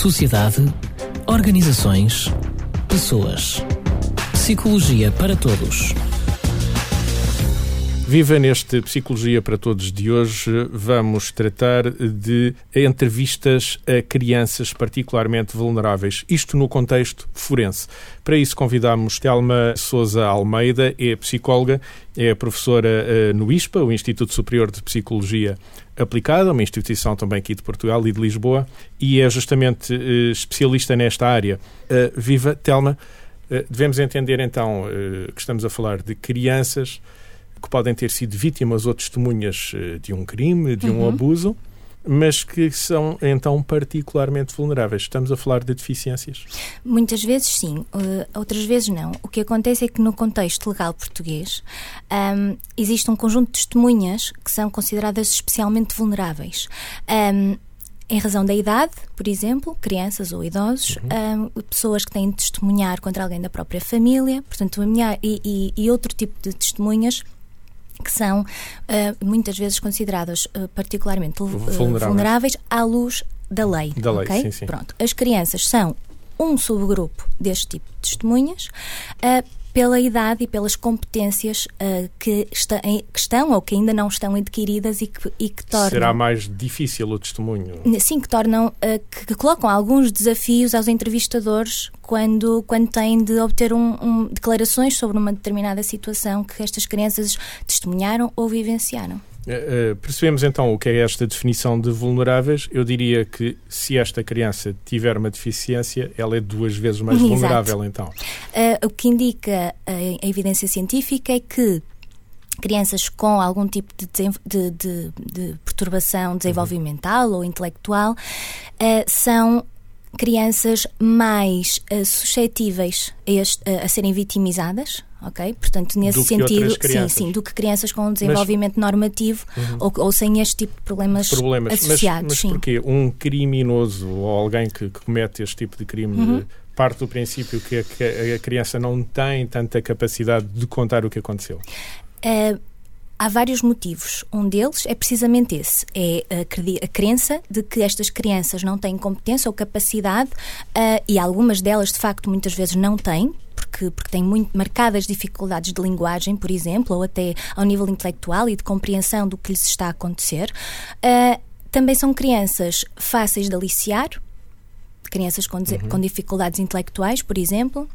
sociedade, organizações, pessoas. Psicologia para todos. Viva neste Psicologia para Todos de hoje. Vamos tratar de entrevistas a crianças particularmente vulneráveis, isto no contexto forense. Para isso convidamos Telma Souza Almeida, é psicóloga, é professora eh, no ISPA, o Instituto Superior de Psicologia Aplicada, uma instituição também aqui de Portugal e de Lisboa, e é justamente eh, especialista nesta área. Eh, viva, Telma. Devemos entender então que estamos a falar de crianças que podem ter sido vítimas ou testemunhas eh, de um crime, de um uhum. abuso, mas que são então particularmente vulneráveis. Estamos a falar de deficiências? Muitas vezes sim, uh, outras vezes não. O que acontece é que no contexto legal português um, existe um conjunto de testemunhas que são consideradas especialmente vulneráveis. Um, em razão da idade, por exemplo, crianças ou idosos, uhum. um, pessoas que têm de testemunhar contra alguém da própria família, portanto, e, e, e outro tipo de testemunhas que são uh, muitas vezes consideradas uh, particularmente uh, vulneráveis. vulneráveis. à luz da lei. Da lei, okay? sim, sim. Pronto. As crianças são um subgrupo deste tipo de testemunhas pela idade e pelas competências uh, que, está, em, que, estão ou que ainda não estão adquiridas e que, e que tornam. Será mais difícil o testemunho? Sim, que tornam, uh, que, que, colocam alguns desafios aos entrevistadores quando, quando têm de obter um, um, declarações sobre uma determinada situação que estas crianças testemunharam ou vivenciaram. Uh, percebemos então o que é esta definição de vulneráveis. Eu diria que se esta criança tiver uma deficiência, ela é duas vezes mais Exato. vulnerável, então. Uh, o que indica a, a evidência científica é que crianças com algum tipo de, de, de, de perturbação desenvolvimental uhum. ou intelectual uh, são crianças mais uh, suscetíveis a, este, uh, a serem vitimizadas ok? Portanto, nesse do sentido, sim, sim, do que crianças com um desenvolvimento mas, normativo uhum. ou, ou, sem este tipo de problemas, problemas. associados. Mas, mas porquê? Um criminoso ou alguém que, que comete este tipo de crime uhum. parte do princípio que a, que a, criança não tem tanta capacidade de contar o que aconteceu? Uh, Há vários motivos. Um deles é precisamente esse: é a, crença de que estas crianças não têm competência ou capacidade, uh, e algumas delas, de facto, muitas vezes não têm, porque, porque têm muito marcadas dificuldades de linguagem, por exemplo, ou até ao nível intelectual e de compreensão do que lhes está a acontecer. Uh, também são crianças fáceis de aliciar, crianças com, uhum. com dificuldades intelectuais, por exemplo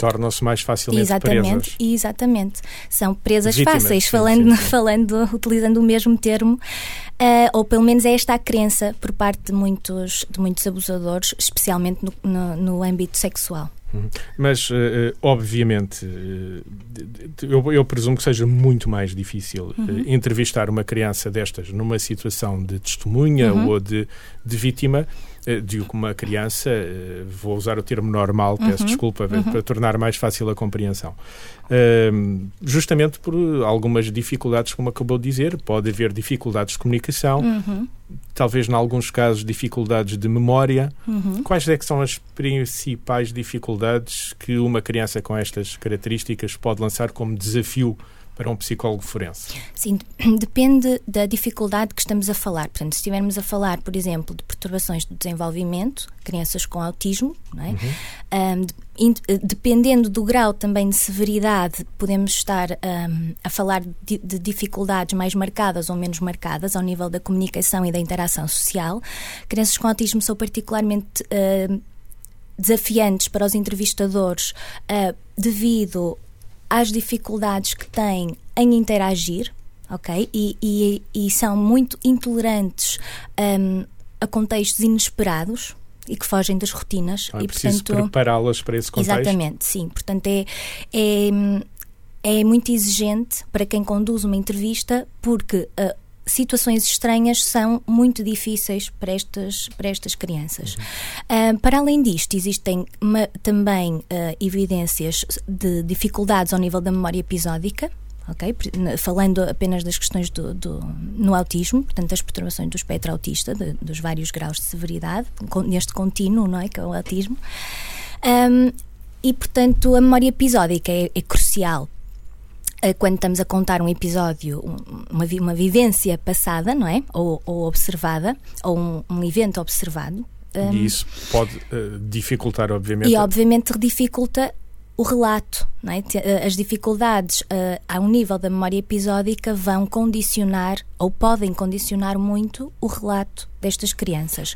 tornam-se mais facilmente exatamente, presas. Exatamente. São presas Vítimas, fáceis, sim, falando, sim, sim. falando, utilizando o mesmo termo, uh, ou pelo menos é esta a crença por parte de muitos, de muitos abusadores, especialmente no, no, no âmbito sexual. Uhum. Mas, uh, obviamente, uh, eu, eu, presumo que seja muito mais difícil uhum. entrevistar uma criança destas numa situação de testemunha uhum. ou de, de vítima digo que uma criança, vou usar o termo normal, peço uhum. desculpa, uhum. para tornar mais fácil a compreensão. Uh, justamente por algumas dificuldades, como acabou de dizer, pode haver dificuldades de comunicação, uhum talvez em alguns casos dificuldades de memória. Uhum. Quais é que são as principais dificuldades que uma criança com estas características pode lançar como desafio para um psicólogo forense? Sim, depende da dificuldade que estamos a falar. Portanto, se estivermos a falar, por exemplo, de perturbações do desenvolvimento, crianças com autismo, é? Uhum. Um, dependendo do grau também de severidade, podemos estar um, a falar de, de, dificuldades mais marcadas ou menos marcadas ao nível da comunicação e da interação social. Crianças com autismo são particularmente uh, desafiantes para os entrevistadores uh, devido às dificuldades que têm em interagir, ok? E, e, e são muito intolerantes um, a contextos inesperados e que fogem das rotinas. Ah, e, preciso portanto, prepará-las para esse contexto. Exatamente, sim. Portanto, é, é, é muito exigente para quem conduz uma entrevista porque uh, situações estranhas são muito difíceis para estas, para estas crianças. Uhum. Uh, para além disto, existem uma, também uh, evidências de dificuldades ao nível da memória episódica. Okay? Falando apenas das questões do, do, no autismo, portanto, das perturbações do espectro autista, de, dos vários graus de severidade, neste contínuo, não é? Que é o autismo. Um, e, portanto, a memória episódica é, é crucial quando estamos a contar um episódio, uma, uma vivência passada, não é? Ou, ou observada, ou um, um, evento observado, Um, e isso pode uh, dificultar, obviamente. E, obviamente, dificulta o relato. É? As dificuldades uh, ao nível da memória episódica vão condicionar ou podem condicionar muito o relato destas crianças.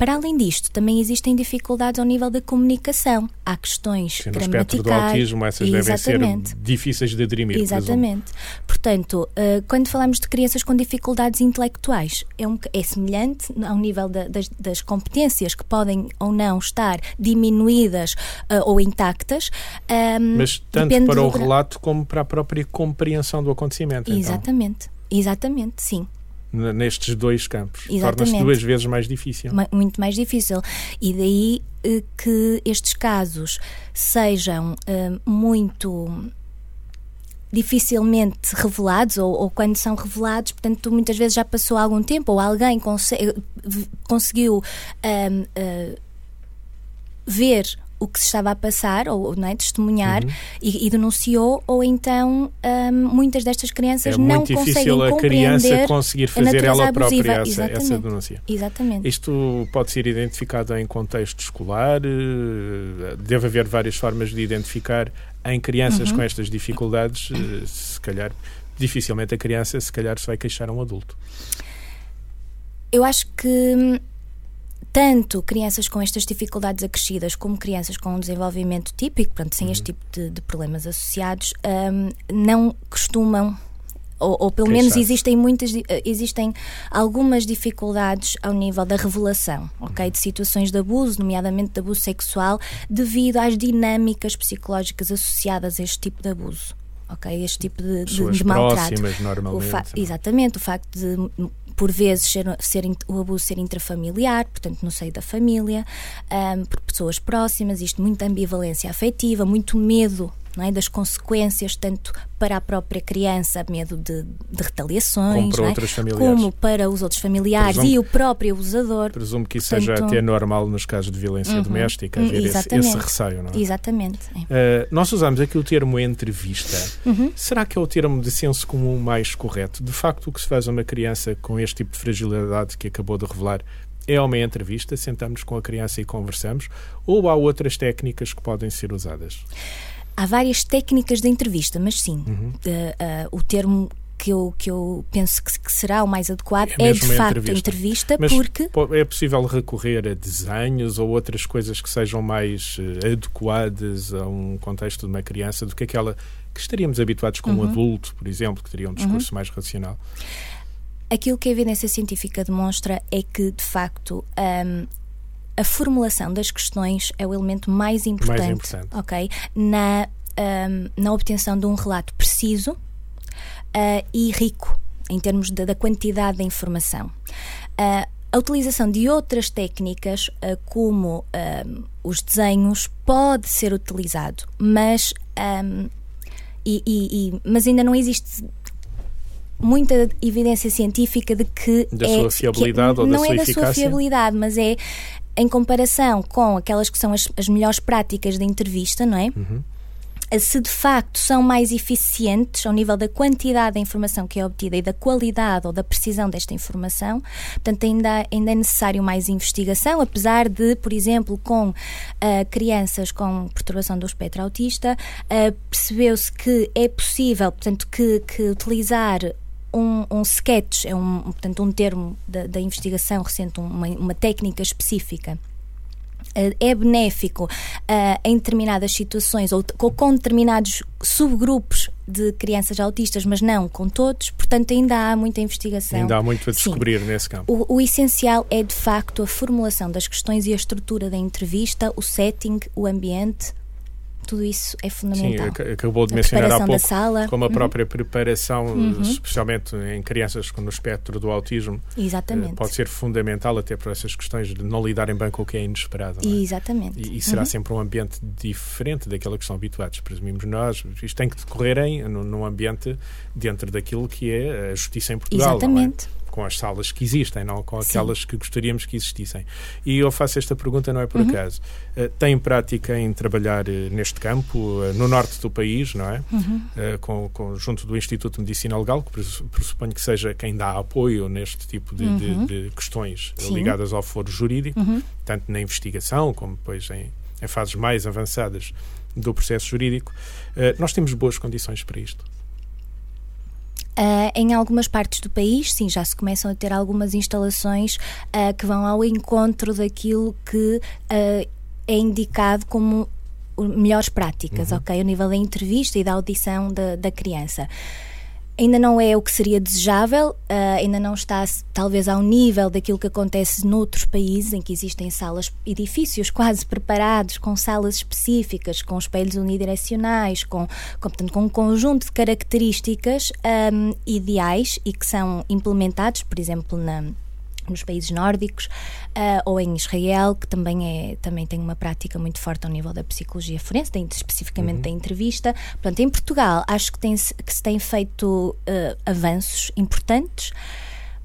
Para além disto, também existem dificuldades ao nível da comunicação. Há questões Sim, no espectro do autismo, essas Exatamente. devem ser difíceis de dirimir. Exatamente. Portanto, uh, quando falamos de crianças com dificuldades intelectuais, é, um, é semelhante ao nível da, das, das, competências que podem ou não estar diminuídas uh, ou intactas. Ehm, Mas tanto para o relato como para a própria compreensão do acontecimento. Exatamente. Então. Exatamente, sim nestes dois campos. Torna-se duas vezes mais difícil. Muito mais difícil. E daí eh, que estes casos sejam uh, muito dificilmente revelados ou, ou, quando são revelados, portanto, muitas vezes já passou algum tempo ou alguém cons conseguiu uh, ver o que se estava a passar, ou não é, testemunhar, uhum. e, e, denunciou, ou então um, muitas destas crianças é não conseguem compreender a criança conseguir fazer ela própria essa, essa, denúncia. Exatamente. Isto pode ser identificado em contexto escolar, eh, deve haver várias formas de identificar em crianças uhum. com estas dificuldades, eh, se calhar dificilmente a criança se calhar se vai queixar a um adulto. Eu acho que hum, tanto crianças com estas dificuldades acrescidas como crianças com um desenvolvimento típico, portanto, sem uhum. este tipo de, de problemas associados, um, não costumam ou, ou, pelo menos existem muitas eh, existem algumas dificuldades ao nível da revelação ok? De situações de abuso nomeadamente de abuso sexual devido às dinâmicas psicológicas associadas a este tipo de abuso ok? Este tipo de, de, de maltrato. normalmente, o fa exatamente o facto de por vezes ser, ser, o abuso ser intrafamiliar, portanto no seio da família, um, por pessoas próximas, isto muita ambivalência afetiva, muito medo é? das consequências, tanto para a própria criança, medo de, de retaliações, como para, é? como para os outros familiares presumo, e o próprio abusador. Presumo que isso Portanto, seja até normal nos casos de violência uhum, doméstica, haver esse, esse, receio, não é? Exatamente. Uh, nós usamos aqui o termo entrevista. Uhum. Será que é o termo de senso comum mais correto? De facto, o que se faz a uma criança com este tipo de fragilidade que acabou de revelar é uma entrevista, sentamos com a criança e conversamos, ou há outras técnicas que podem ser usadas? Há várias técnicas de entrevista, mas sim, uhum. uh, uh, o termo que eu, que eu penso que, que será o mais adequado é, é de facto entrevista, entrevista Mas porque. É possível recorrer a desenhos ou outras coisas que sejam mais uh, adequadas a um contexto de uma criança do que aquela que estaríamos habituados como uhum. adulto, por exemplo, que teria um discurso uhum. mais racional. Aquilo que a evidência científica demonstra é que, de facto, um, a formulação das questões é o elemento mais importante, mais importante. ok? Na, um, na obtenção de um relato preciso uh, e rico em termos de, da quantidade de informação. Uh, a utilização de outras técnicas, uh, como um, os desenhos, pode ser utilizado, mas, um, e, e, e, mas ainda não existe muita evidência científica de que da é, sua fiabilidade que, ou da sua é eficácia. da sua fiabilidade, mas é em comparação com aquelas que são as, as melhores práticas de entrevista, não é? Uhum. Se de facto são mais eficientes ao nível da quantidade da informação que é obtida e da qualidade ou da precisão desta informação, portanto, ainda, ainda é necessário mais investigação, apesar de, por exemplo, com uh, crianças com perturbação do espectro autista, uh, percebeu-se que é possível, portanto, que, que utilizar um, um sketch, é um, portanto, um termo da, da investigação recente, uma, uma técnica específica eh, é benéfico uh, em determinadas situações ou com determinados subgrupos de crianças autistas, mas não com todos, portanto ainda há muita investigação. Ainda há muito a descobrir Sim. nesse campo. O, o, essencial é de facto a formulação das questões e a estrutura da entrevista, o setting, o ambiente, tudo isso é fundamental. Sim, acabou de mencionar há pouco sala. como a uhum. própria preparação, uhum. especialmente em crianças no espectro do autismo, Exatamente. pode ser fundamental até para essas questões de não lidarem bem com o que é inesperado. É? Exatamente. E, e será uhum. sempre um ambiente diferente daquele que estão habituados, presumimos nós. Isto tem que decorrer em, num ambiente dentro daquilo que é a justiça em Portugal. É? Exatamente. Com as salas que existem, não com aquelas Sim. que gostaríamos que existissem. E eu faço esta pergunta não é por uhum. acaso. Uh, tem prática em trabalhar uh, neste campo, uh, no norte do país, não é? Uhum. com, com, junto do Instituto de Medicina Legal, que pressuponho que seja quem dá apoio neste tipo de, uhum. de, de questões Sim. ligadas ao foro jurídico, uhum. tanto na investigação como depois em, em fases mais avançadas do processo jurídico. nós temos boas condições para isto. Uh, em algumas partes do país, sim, já se começam a ter algumas instalações uh, que vão ao encontro daquilo que uh, é indicado como melhores práticas, uhum. ok? A nível da entrevista e da audição da, da criança ainda não é o que seria desejável, uh, ainda não está talvez ao nível daquilo que acontece noutros países em que existem salas, edifícios quase preparados, com salas específicas, com espelhos unidirecionais, com, com, portanto, com um conjunto de características um, ideais e que são implementados, por exemplo, na nos países nórdicos uh, ou em Israel, que também, é, também tem uma prática muito forte ao nível da psicologia forense, tem, especificamente uhum. da entrevista. Portanto, em Portugal, acho que, tem, que se tem feito uh, avanços importantes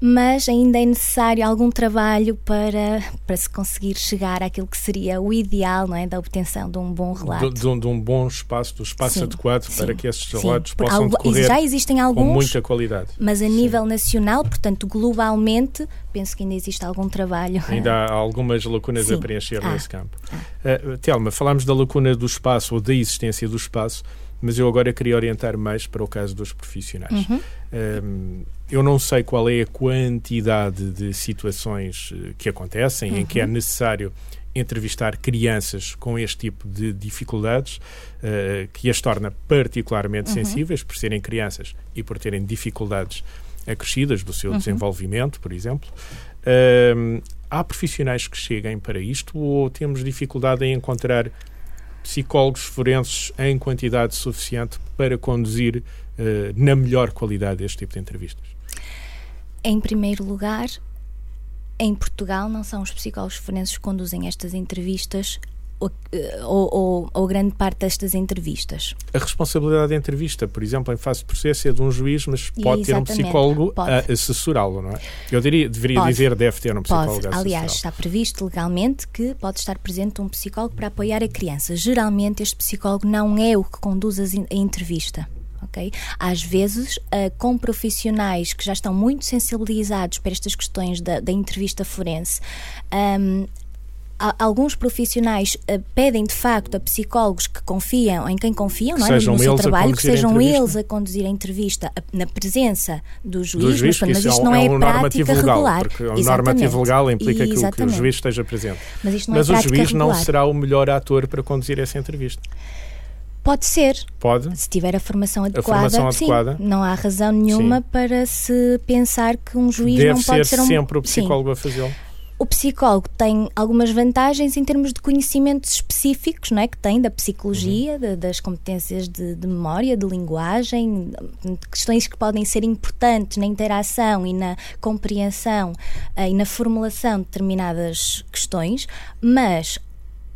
mas ainda é necessário algum trabalho para, para se conseguir chegar àquilo que seria o ideal não é, da obtenção de um bom relato. De, de, de um bom espaço, do espaço sim, adequado sim, para que esses relatos sim. possam decorrer já existem alguns, com muita qualidade. Mas a nível nacional, portanto, globalmente, penso que ainda existe algum trabalho. Ainda há algumas lacunas a preencher ah, nesse campo. Ah. Uh, Telma, falámos da lacuna do espaço ou da existência do espaço mas eu agora queria orientar mais para o caso dos profissionais. Uhum. Um, eu não sei qual é a quantidade de situações eh, que acontecem uhum. em que é uhum. necessário entrevistar crianças com este tipo de dificuldades, uh, que as torna particularmente uhum. sensíveis por serem crianças e por terem dificuldades acrescidas do seu uhum. desenvolvimento, por exemplo. Uh, há profissionais que cheguem para isto ou temos dificuldade em encontrar psicólogos forenses em quantidade suficiente para conduzir uh, na melhor qualidade este tipo de entrevistas? Em primeiro lugar, em Portugal não são os psicólogos forenses que conduzem estas entrevistas ou, ou, ou, grande parte destas entrevistas. A responsabilidade da entrevista, por exemplo, em fase de processo é de um juiz, mas pode ter um psicólogo pode. a assessorá-lo, não é? Eu diria, deveria pode. dizer deve ter um psicólogo pode. a Aliás, está previsto legalmente que pode estar presente um psicólogo para apoiar a criança. Geralmente este psicólogo não é o que conduz a entrevista. Okay? Às vezes, uh, com profissionais que já estão muito sensibilizados para estas questões da, da entrevista forense, um, alguns profissionais uh, pedem de facto a psicólogos que confiam, em quem confiam, não é? no seu trabalho, que sejam eles a conduzir a entrevista a, na presença do juiz, do juiz mas, mas isto é, não é, é um prática legal, regular. Porque o normativo legal implica que o, que o, juiz esteja presente. Mas, isto não mas é o juiz regular. não será o melhor ator para conduzir essa entrevista. Pode ser. Pode. Se tiver a formação adequada, a formação sim, adequada. não há razão nenhuma sim. para se pensar que um juiz Deve não pode ser, ser um... sempre o psicólogo sim. a fazê-lo. O psicólogo tem algumas vantagens em termos de conhecimentos específicos, não é? Que tem da psicologia, uhum. de, das competências de, de, memória, de linguagem, questões que podem ser importantes na interação e na compreensão uh, e na formulação de determinadas questões, mas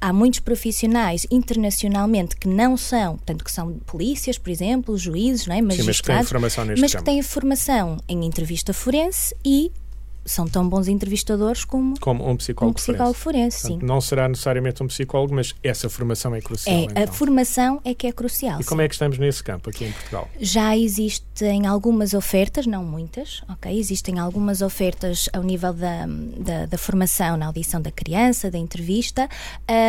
há muitos profissionais internacionalmente que não são, portanto, que são polícias, por exemplo, juízes, não é? magistrados, Sim, mas que têm mas que têm formação em entrevista forense e são tão bons entrevistadores como, como um psicólogo, um psicólogo forense. forense Portanto, não será necessariamente um psicólogo, mas essa formação é crucial. É, então. a formação é que é crucial. E como é que estamos nesse campo aqui em Portugal? Já existem algumas ofertas, não muitas, ok? Existem algumas ofertas ao nível da, da, da formação na audição da criança, da entrevista.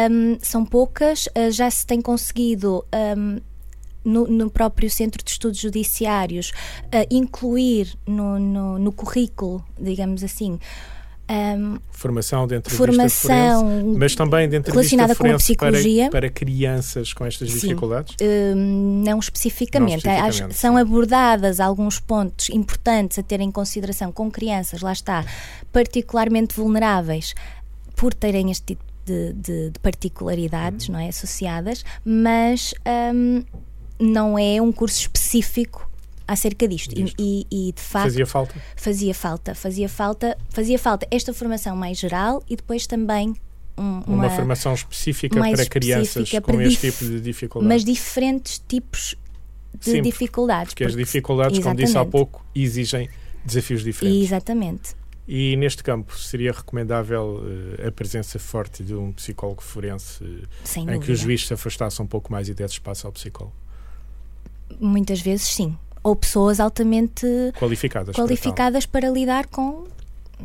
Um, são poucas, uh, já se tem conseguido. Um, no, no, próprio Centro de Estudos Judiciários, uh, incluir no, no, no, currículo, digamos assim. Um, formação de entrevista formação forense, mas também de entrevista relacionada com a psicologia para, para crianças com estas dificuldades? Um, não, especificamente. não especificamente. são abordadas alguns pontos importantes a ter em consideração com crianças, lá está, particularmente vulneráveis por terem este tipo de, de, de particularidades uhum. não é, associadas, mas um, não é um curso específico acerca disto. E, e, e, de facto fazia falta. Fazia falta, fazia falta, fazia falta esta formação mais geral e depois também um, uma, uma, formação específica para crianças com para este tipo de dificuldades. Mas diferentes tipos de Sim, dificuldades. Porque, porque as dificuldades, exatamente. como disse há pouco, exigem Desafios diferentes. Exatamente. E neste campo seria recomendável uh, a presença forte de um psicólogo forense uh, em que o juiz se afastasse um pouco mais e desse espaço ao psicólogo? Muitas vezes sim. Ou pessoas altamente Qualificadas. para qualificadas para, lidar com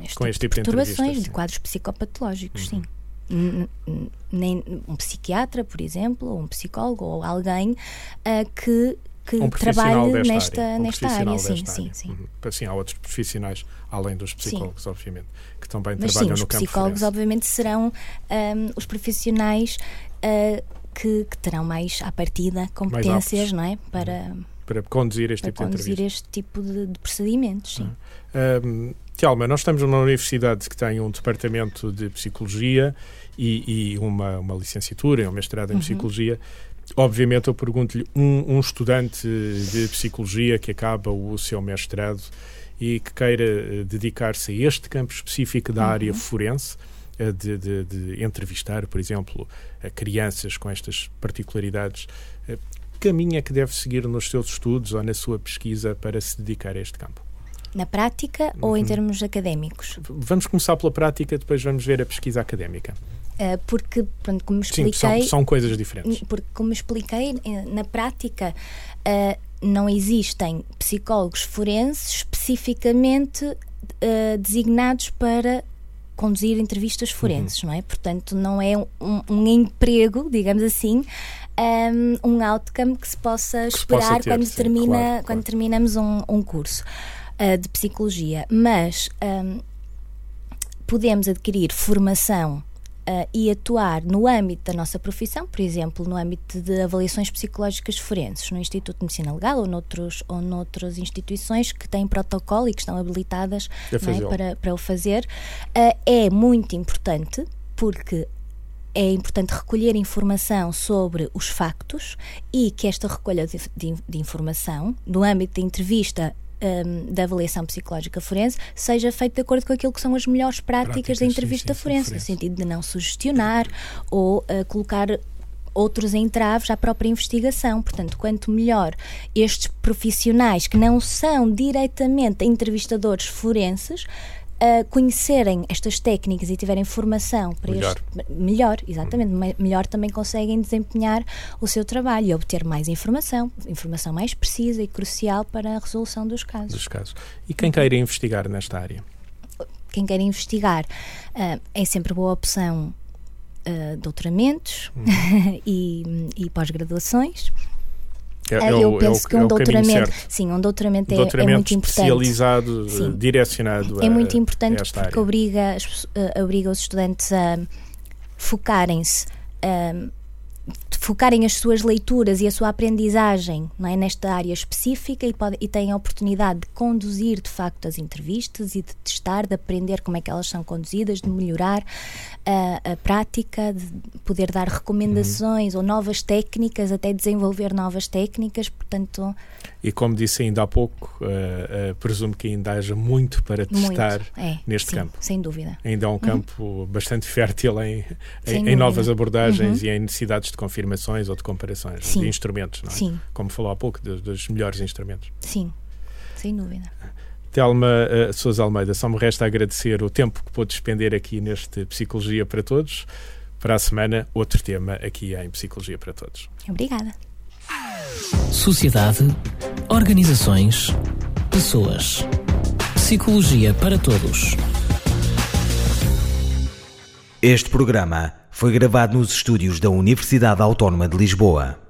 este, Com este tipo de perturbações, entrevistas, de sim. quadros psicopatológicos, Uhum. sim. Nem um psiquiatra, por exemplo, ou um psicólogo, ou alguém ah, que, que Um trabalhe nesta, área. Um nesta área. Sim, desta sim, área. sim. Uhum. Assim, há outros profissionais, além dos psicólogos, obviamente, que também Mas sim, trabalham os no campo psicólogos, forense. obviamente, serão ahm, os profissionais ah, que, que terão mais, à partida, competências, não é? Para, Para conduzir este para tipo de conduzir entrevistas. este tipo de, de procedimentos, sim. Um, Tialma, nós estamos numa universidade que tem um departamento de psicologia e, e uma, uma licenciatura um mestrado em Uhum. psicologia. Obviamente, eu pergunto-lhe um, um estudante de psicologia que acaba o seu mestrado e que queira eh, dedicar-se a este campo específico da área Uhum. forense, eh, de, de- de entrevistar, por exemplo, crianças com estas particularidades. eh, Que caminho é que deve seguir nos seus estudos ou na sua pesquisa para se dedicar a este campo? Na prática ou em Uhum. termos académicos? Vamos começar pela prática, depois vamos ver a pesquisa académica. Ah, porque, pronto, como Sim, expliquei, são, são coisas diferentes. porque como expliquei, eh, na prática não existem psicólogos forenses especificamente designados para conduzir entrevistas Uhum. forenses, não é? Portanto, não é um, um emprego, digamos assim, um, um outcome que se possa se esperar possa ter, quando, sim, termina, claro, quando claro. terminamos um, um curso ah, de psicologia. Mas podemos adquirir formação ah, e atuar no âmbito da nossa profissão, por exemplo, no âmbito de avaliações psicológicas forenses, no Instituto de Medicina Legal ou, noutros, ou noutras instituições que têm protocolo e que estão habilitadas é, para, para o fazer, ah, é muito importante porque é importante recolher informação sobre os factos e que esta recolha de, de- de informação, no âmbito da entrevista hum, da avaliação psicológica forense, seja feita de acordo com aquilo que são as melhores práticas, Práticas, da entrevista sim, sim, forense, no sentido de não sugestionar ou ah, colocar outros entraves à própria investigação. Portanto, quanto melhor estes profissionais que não são diretamente entrevistadores forenses a conhecerem estas técnicas e tiverem formação para Melhor. este melhor, exatamente, me- melhor também conseguem desempenhar o seu trabalho e obter mais informação, informação mais precisa e crucial para a resolução dos casos. Dos casos. E quem queira investigar nesta área? Quem quer investigar ah, é sempre boa opção ah, doutoramentos e, e pós-graduações. É, Ah, é eu é penso o- que é um doutoramento, sim, um doutoramento, é- é, doutoramento muito importante. especializado, eh, Sim. direcionado É a, muito importante porque área. obriga, eh, obriga os estudantes a focarem-se, a focarem as suas leituras e a sua aprendizagem não é, nesta área específica e, pode, e têm a oportunidade de conduzir de facto as entrevistas e de testar, de aprender como é que elas são conduzidas, de melhorar a, a prática, de poder dar recomendações Uhum. ou novas técnicas, até desenvolver novas técnicas, portanto, E como disse ainda há pouco, eh, eh, presumo que ainda haja muito para muito. testar É, neste sim, campo. Sem dúvida. Ainda é um campo bastante fértil em, em, em novas abordagens Uhum. e em necessidades de confirmações ou de comparações Sim. de instrumentos, não é? Sim, Como falou há pouco, dos, dos melhores instrumentos. sim, sem dúvida. Telma uh, Sousa Almeida, só me resta agradecer o tempo que pôde despender aqui neste Psicologia para Todos. Para a semana, outro tema aqui em Psicologia para Todos. Obrigada. Sociedade, organizações, pessoas. Psicologia para todos. Este programa foi gravado nos estúdios da Universidade Autónoma de Lisboa.